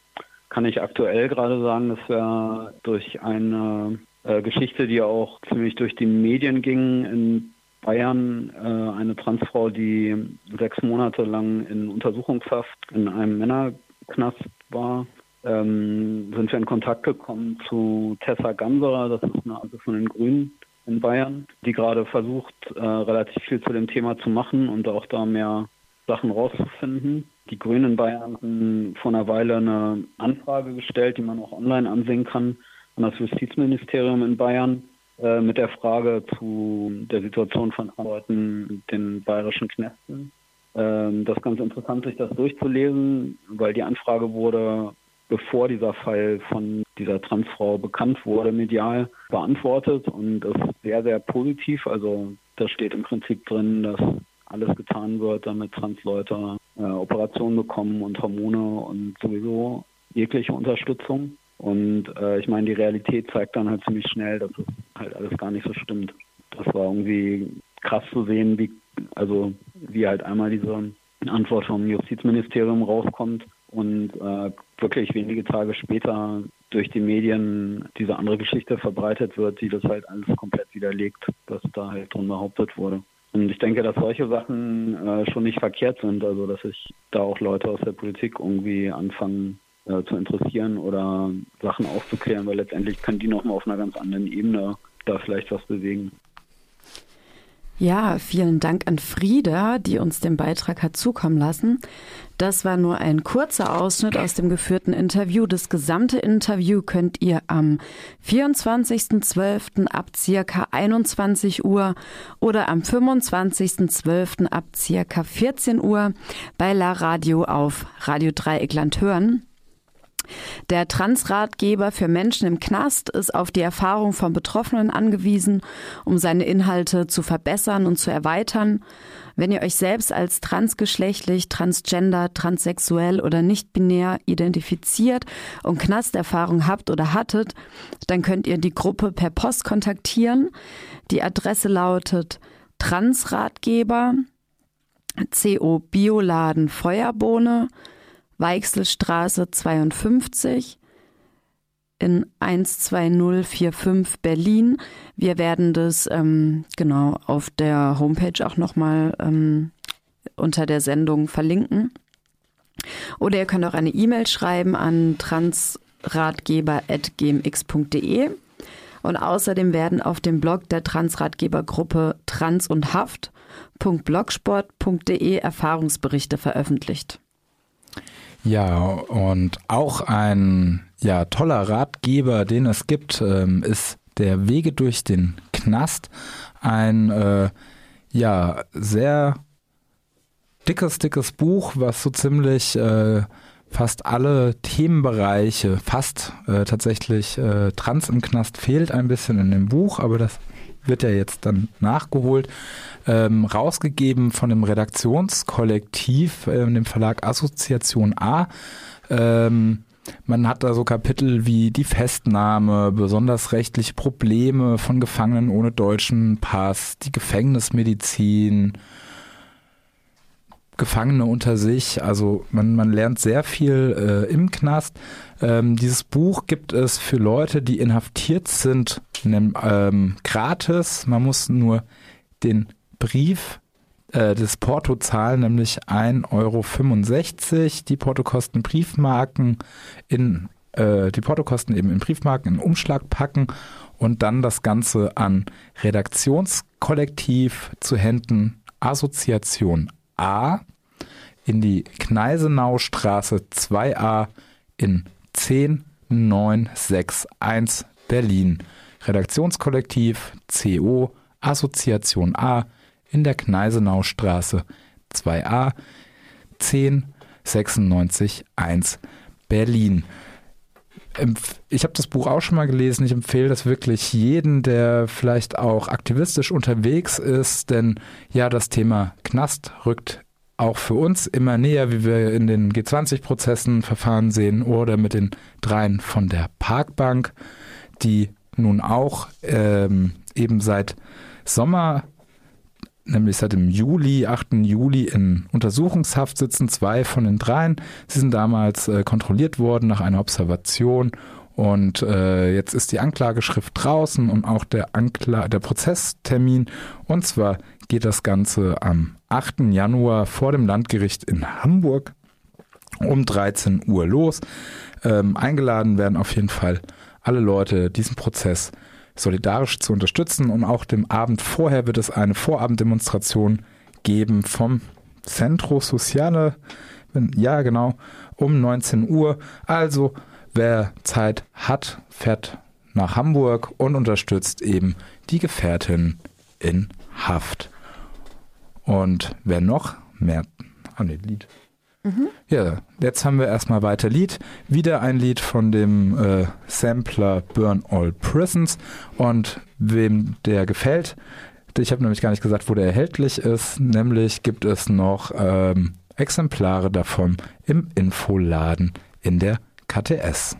kann ich aktuell gerade sagen, dass wir durch eine äh, Geschichte, die auch ziemlich durch die Medien ging. In Bayern, äh, eine Transfrau, die sechs Monate lang in Untersuchungshaft in einem Männerknast war, ähm, sind wir in Kontakt gekommen zu Tessa Ganserer, das ist eine also von den Grünen in Bayern, die gerade versucht, äh, relativ viel zu dem Thema zu machen und auch da mehr Sachen rauszufinden. Die Grünen in Bayern haben vor einer Weile eine Anfrage gestellt, die man auch online ansehen kann, an das Justizministerium in Bayern äh, mit der Frage zu der Situation von Leuten in den bayerischen Knästen. ähm, das ist ganz interessant, sich das durchzulesen, weil die Anfrage wurde, bevor dieser Fall von dieser Transfrau bekannt wurde, medial beantwortet und ist sehr, sehr positiv. Also da steht im Prinzip drin, dass alles getan wird, damit Transleute äh, Operationen bekommen und Hormone und sowieso jegliche Unterstützung. Und äh, ich meine, die Realität zeigt dann halt ziemlich schnell, dass es halt alles gar nicht so stimmt. Das war irgendwie krass zu sehen, wie also wie halt einmal diese Antwort vom Justizministerium rauskommt und äh, wirklich wenige Tage später durch die Medien diese andere Geschichte verbreitet wird, die das halt alles komplett widerlegt, was da halt drin behauptet wurde. Und ich denke, dass solche Sachen äh, schon nicht verkehrt sind, also dass sich da auch Leute aus der Politik irgendwie anfangen äh, zu interessieren oder Sachen aufzuklären, weil letztendlich können die nochmal auf einer ganz anderen Ebene da vielleicht was bewegen. Ja, vielen Dank an Frieda, die uns den Beitrag hat zukommen lassen. Das war nur ein kurzer Ausschnitt aus dem geführten Interview. Das gesamte Interview könnt ihr am 24.12. ab circa 21 Uhr oder am 25.12. ab circa 14 Uhr bei La Radio auf Radio Dreieckland hören. Der Transratgeber für Menschen im Knast ist auf die Erfahrung von Betroffenen angewiesen, um seine Inhalte zu verbessern und zu erweitern. Wenn ihr euch selbst als transgeschlechtlich, transgender, transsexuell oder nicht binär identifiziert und Knasterfahrung habt oder hattet, dann könnt ihr die Gruppe per Post kontaktieren. Die Adresse lautet Transratgeber, CO Bioladen Feuerbohne, Weichselstraße 52 in 12045 Berlin. Wir werden das ähm, genau auf der Homepage auch nochmal ähm, unter der Sendung verlinken. Oder ihr könnt auch eine E-Mail schreiben an transratgeber.gmx.de. Und außerdem werden auf dem Blog der Transratgebergruppe Trans und Haft.blogsport.de Erfahrungsberichte veröffentlicht. Ja, und auch ein ja, toller Ratgeber, den es gibt, ähm, ist der Wege durch den Knast. Ein äh, ja sehr dickes, dickes Buch, was so ziemlich äh, fast alle Themenbereiche, fast äh, tatsächlich äh, Trans im Knast fehlt ein bisschen in dem Buch, aber das wird ja jetzt dann nachgeholt, ähm, rausgegeben von dem Redaktionskollektiv, äh, dem Verlag Assoziation A. Ähm, man hat da so Kapitel wie die Festnahme, besonders rechtliche Probleme von Gefangenen ohne deutschen Pass, die Gefängnismedizin, Gefangene unter sich. Also man, man lernt sehr viel äh, im Knast. Ähm, dieses Buch gibt es für Leute, die inhaftiert sind, ähm, gratis. Man muss nur den Brief äh, das Porto zahlen, nämlich 1,65 Euro. Die Portokosten Briefmarken in äh, die Portokosten eben in Briefmarken in Umschlag packen und dann das Ganze an Redaktionskollektiv zu Händen Assoziation A in die Kneisenaustraße 2a in 10961 Berlin. Redaktionskollektiv CO Assoziation A in der Kneisenaustraße 2a 10961 Berlin. Ich habe das Buch auch schon mal gelesen. Ich empfehle das wirklich jeden, der vielleicht auch aktivistisch unterwegs ist, denn ja, das Thema Knast rückt auch für uns immer näher, wie wir in den G20-Prozessen Verfahren sehen oder mit den dreien von der Parkbank, die nun auch ähm, eben seit Sommer, nämlich seit dem Juli, 8. Juli in Untersuchungshaft sitzen, zwei von den dreien. Sie sind damals äh, kontrolliert worden nach einer Observation und äh, jetzt ist die Anklageschrift draußen und auch der, Ankla der Prozesstermin. Und zwar geht das Ganze am 8. Januar vor dem Landgericht in Hamburg um 13 Uhr los. Ähm, eingeladen werden auf jeden Fall alle Leute, diesen Prozess solidarisch zu unterstützen. Und auch dem Abend vorher wird es eine Vorabenddemonstration geben vom Centro Sociale. Ja, genau, um 19 Uhr. Also, wer Zeit hat, fährt nach Hamburg und unterstützt eben die Gefährtin in Haft. Und wer noch mehr. Ah, nee, Lied. Mhm. Ja, jetzt haben wir erstmal weiter Lied. Wieder ein Lied von dem äh, Sampler Burn All Prisons. Und wem der gefällt, ich habe nämlich gar nicht gesagt, wo der erhältlich ist. Nämlich gibt es noch ähm, Exemplare davon im Infoladen in der KTS.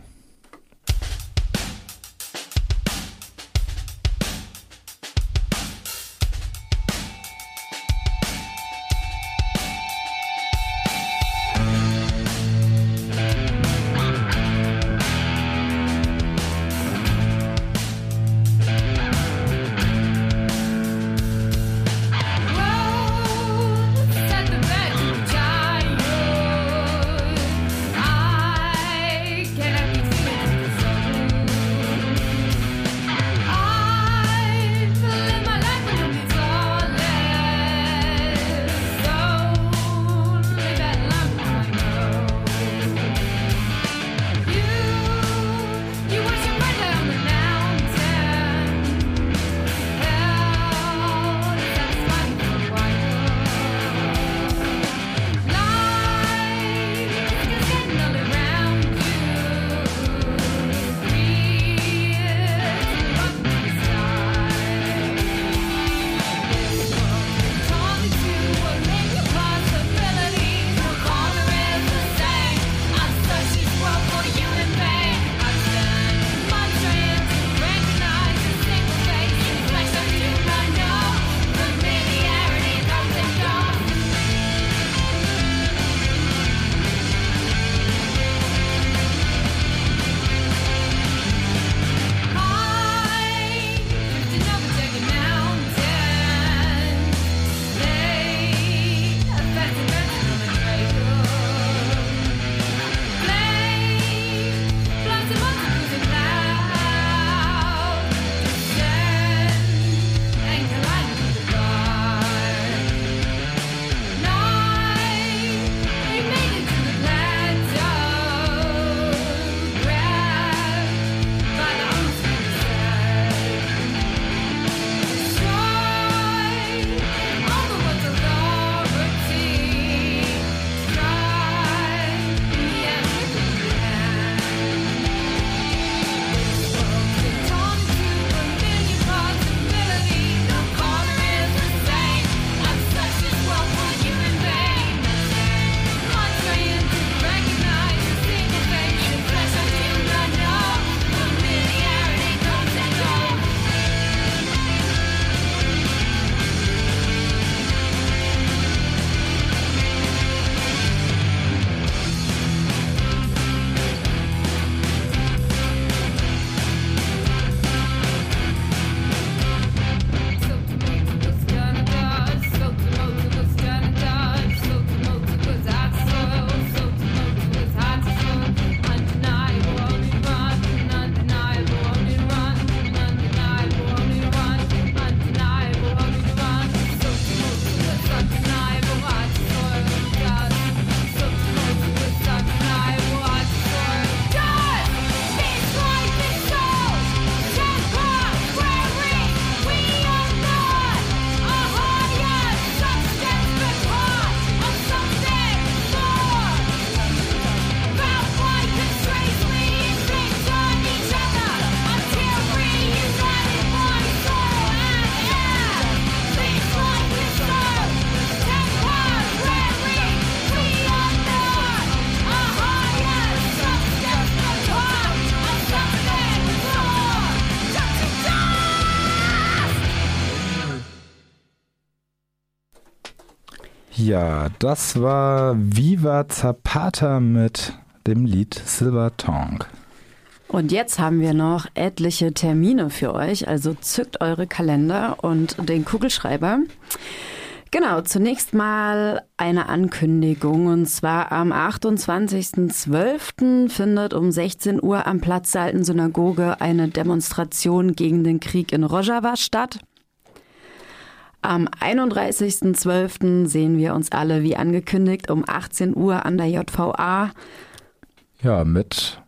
Ja, das war Viva Zapata mit dem Lied Silver Tongue. Und jetzt haben wir noch etliche Termine für euch, also zückt eure Kalender und den Kugelschreiber. Genau, zunächst mal eine Ankündigung und zwar am 28.12. findet um 16 Uhr am Platz der Alten Synagoge eine Demonstration gegen den Krieg in Rojava statt. Am 31.12. sehen wir uns alle wie angekündigt um 18 Uhr an der JVA. Ja, mit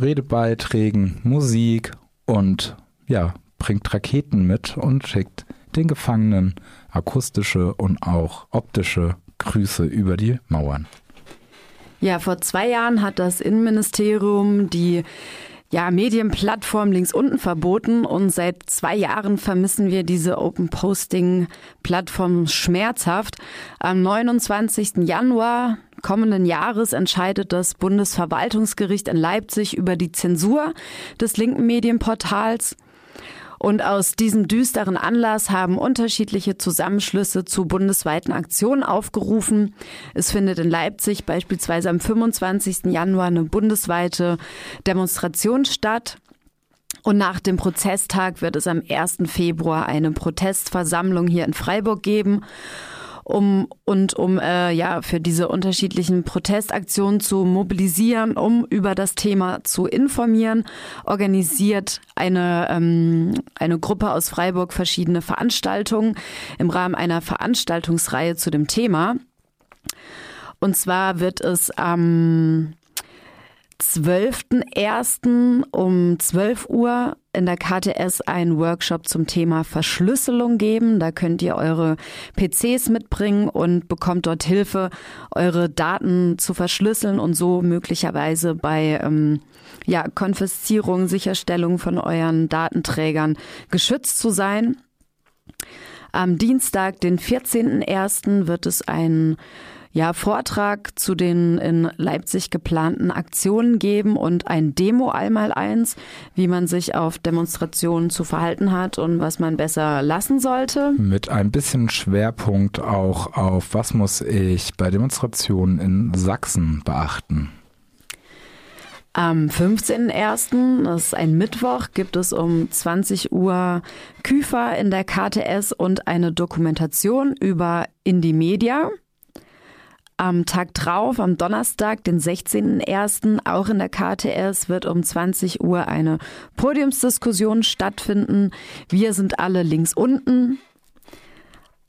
Redebeiträgen, Musik und ja, bringt Raketen mit und schickt den Gefangenen akustische und auch optische Grüße über die Mauern. Ja, vor zwei Jahren hat das Innenministerium die ja, Medienplattform links unten verboten und seit zwei Jahren vermissen wir diese Open Posting Plattform schmerzhaft. Am 29. Januar kommenden Jahres entscheidet das Bundesverwaltungsgericht in Leipzig über die Zensur des linken Medienportals. Und aus diesem düsteren Anlass haben unterschiedliche Zusammenschlüsse zu bundesweiten Aktionen aufgerufen. Es findet in Leipzig beispielsweise am 25. Januar eine bundesweite Demonstration statt. Und nach dem Prozesstag wird es am 1. Februar eine Protestversammlung hier in Freiburg geben um und um äh, ja für diese unterschiedlichen Protestaktionen zu mobilisieren, um über das Thema zu informieren, organisiert eine ähm, eine Gruppe aus Freiburg verschiedene Veranstaltungen im Rahmen einer Veranstaltungsreihe zu dem Thema. Und zwar wird es am 12.01. um 12 Uhr in der KTS einen Workshop zum Thema Verschlüsselung geben. Da könnt ihr eure PCs mitbringen und bekommt dort Hilfe, eure Daten zu verschlüsseln und so möglicherweise bei ähm, ja, Konfiszierung, Sicherstellung von euren Datenträgern geschützt zu sein. Am Dienstag, den 14.01. wird es ein ja, Vortrag zu den in Leipzig geplanten Aktionen geben und ein Demo einmal eins, wie man sich auf Demonstrationen zu verhalten hat und was man besser lassen sollte. Mit ein bisschen Schwerpunkt auch auf, was muss ich bei Demonstrationen in Sachsen beachten. Am 15.01., das ist ein Mittwoch, gibt es um 20 Uhr Küfer in der KTS und eine Dokumentation über Indie Media. Am Tag drauf, am Donnerstag, den 16.01., auch in der KTS, wird um 20 Uhr eine Podiumsdiskussion stattfinden. Wir sind alle links unten.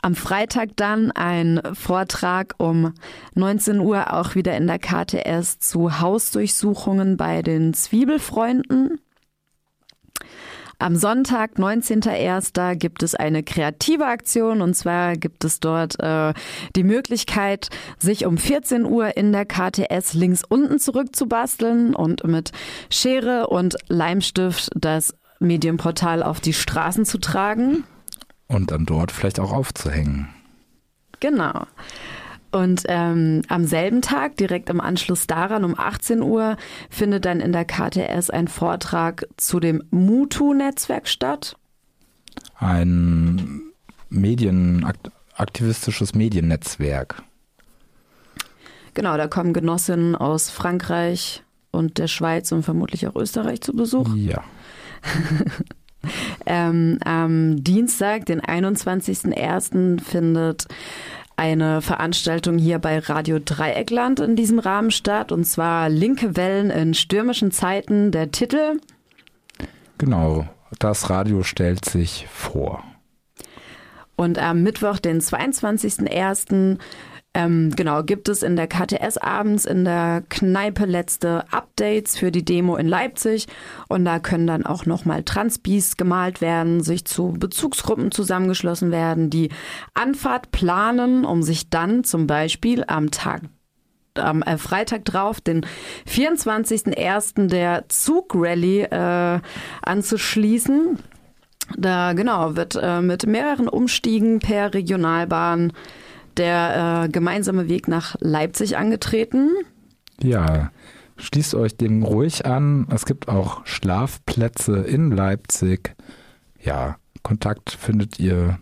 Am Freitag dann ein Vortrag um 19 Uhr auch wieder in der KTS zu Hausdurchsuchungen bei den Zwiebelfreunden. Am Sonntag, 19.01., gibt es eine kreative Aktion und zwar gibt es dort äh, die Möglichkeit, sich um 14 Uhr in der KTS links unten zurückzubasteln und mit Schere und Leimstift das Medienportal auf die Straßen zu tragen. Und dann dort vielleicht auch aufzuhängen. Genau. Und ähm, am selben Tag, direkt im Anschluss daran, um 18 Uhr, findet dann in der KTS ein Vortrag zu dem Mutu-Netzwerk statt. Ein medienaktivistisches Mediennetzwerk. Genau, da kommen Genossinnen aus Frankreich und der Schweiz und vermutlich auch Österreich zu Besuch. Ja. ähm, am Dienstag, den 21.01., findet eine Veranstaltung hier bei Radio Dreieckland in diesem Rahmen statt, und zwar Linke Wellen in stürmischen Zeiten. Der Titel? Genau, das Radio stellt sich vor. Und am Mittwoch, den 22.01., ähm, genau, gibt es in der KTS abends in der Kneipe letzte Updates für die Demo in Leipzig und da können dann auch nochmal Transbis gemalt werden, sich zu Bezugsgruppen zusammengeschlossen werden, die Anfahrt planen, um sich dann zum Beispiel am Tag am äh, Freitag drauf, den 24.01. der Zugrally äh, anzuschließen. Da genau wird äh, mit mehreren Umstiegen per Regionalbahn der äh, gemeinsame Weg nach Leipzig angetreten. Ja, schließt euch dem ruhig an. Es gibt auch Schlafplätze in Leipzig. Ja, Kontakt findet ihr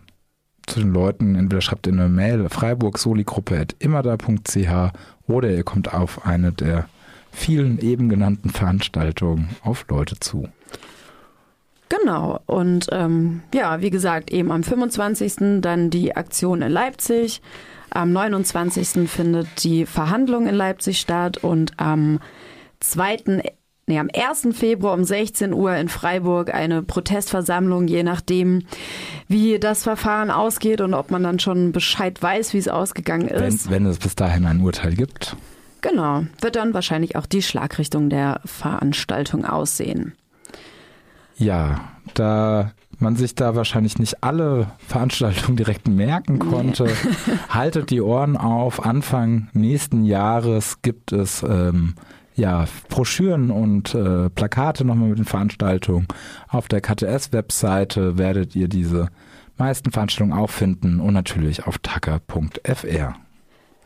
zu den Leuten. Entweder schreibt ihr eine Mail freiburg-soli-gruppe.immerda.ch oder ihr kommt auf eine der vielen eben genannten Veranstaltungen auf Leute zu. Genau. Und ähm, ja, wie gesagt, eben am 25. dann die Aktion in Leipzig. Am 29. findet die Verhandlung in Leipzig statt und am 2. Nee, am 1. Februar um 16 Uhr in Freiburg eine Protestversammlung, je nachdem, wie das Verfahren ausgeht und ob man dann schon Bescheid weiß, wie es ausgegangen ist. Wenn, wenn es bis dahin ein Urteil gibt. Genau, wird dann wahrscheinlich auch die Schlagrichtung der Veranstaltung aussehen. Ja, da man sich da wahrscheinlich nicht alle Veranstaltungen direkt merken konnte, nee. haltet die Ohren auf. Anfang nächsten Jahres gibt es ähm, ja, Broschüren und äh, Plakate nochmal mit den Veranstaltungen. Auf der KTS-Webseite werdet ihr diese meisten Veranstaltungen auch finden und natürlich auf tacker.fr.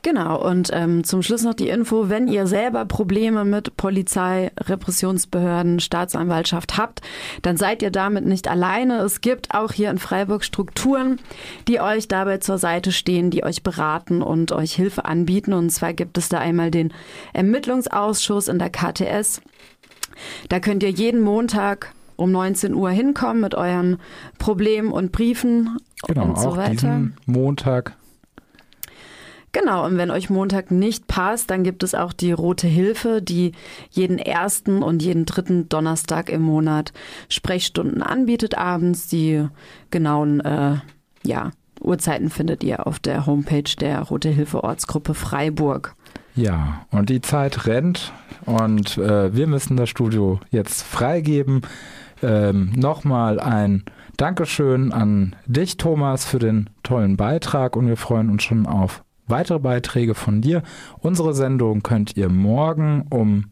Genau, und ähm, zum Schluss noch die Info, wenn ihr selber Probleme mit Polizei, Repressionsbehörden, Staatsanwaltschaft habt, dann seid ihr damit nicht alleine. Es gibt auch hier in Freiburg Strukturen, die euch dabei zur Seite stehen, die euch beraten und euch Hilfe anbieten. Und zwar gibt es da einmal den Ermittlungsausschuss in der KTS. Da könnt ihr jeden Montag um 19 Uhr hinkommen mit euren Problemen und Briefen genau, und so auch weiter. Diesen Montag Genau, und wenn euch Montag nicht passt, dann gibt es auch die Rote Hilfe, die jeden ersten und jeden dritten Donnerstag im Monat Sprechstunden anbietet abends. Die genauen äh, ja, Uhrzeiten findet ihr auf der Homepage der Rote Hilfe Ortsgruppe Freiburg. Ja, und die Zeit rennt und äh, wir müssen das Studio jetzt freigeben. Ähm, Nochmal ein Dankeschön an dich, Thomas, für den tollen Beitrag und wir freuen uns schon auf weitere Beiträge von dir. Unsere Sendung könnt ihr morgen um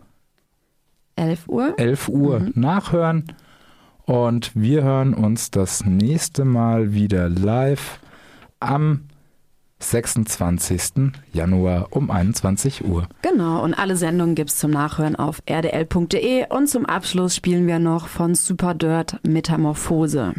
11 Uhr, 11 Uhr mhm. nachhören. Und wir hören uns das nächste Mal wieder live am 26. Januar um 21 Uhr. Genau, und alle Sendungen gibt es zum Nachhören auf rdl.de und zum Abschluss spielen wir noch von Super Dirt Metamorphose.